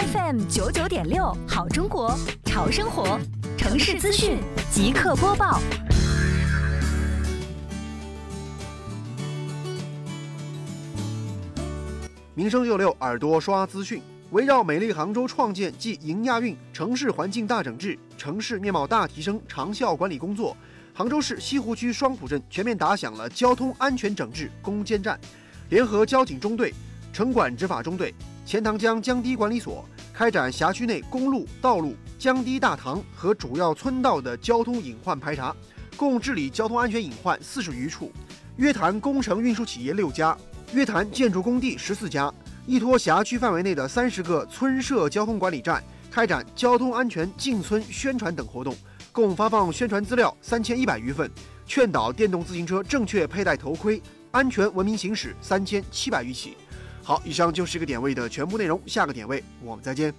FM 九九点六，好中国，潮生活，城市资讯即刻播报。民生六六耳朵刷资讯，围绕美丽杭州创建暨迎亚运城市环境大整治、城市面貌大提升长效管理工作，杭州市西湖区双浦镇全面打响了交通安全整治攻坚战，联合交警中队、城管执法中队、钱塘江江堤管理所，开展辖区内公路、道路、江堤大塘和主要村道的交通隐患排查，共治理交通安全隐患四十余处，约谈工程运输企业六家。约谈建筑工地十四家，依托辖区范围内的三十个村社交通管理站，开展交通安全进村宣传等活动，共发放宣传资料三千一百余份，劝导电动自行车正确佩戴头盔，安全文明行驶三千七百余起。好，以上就是这个点位的全部内容，下个点位我们再见。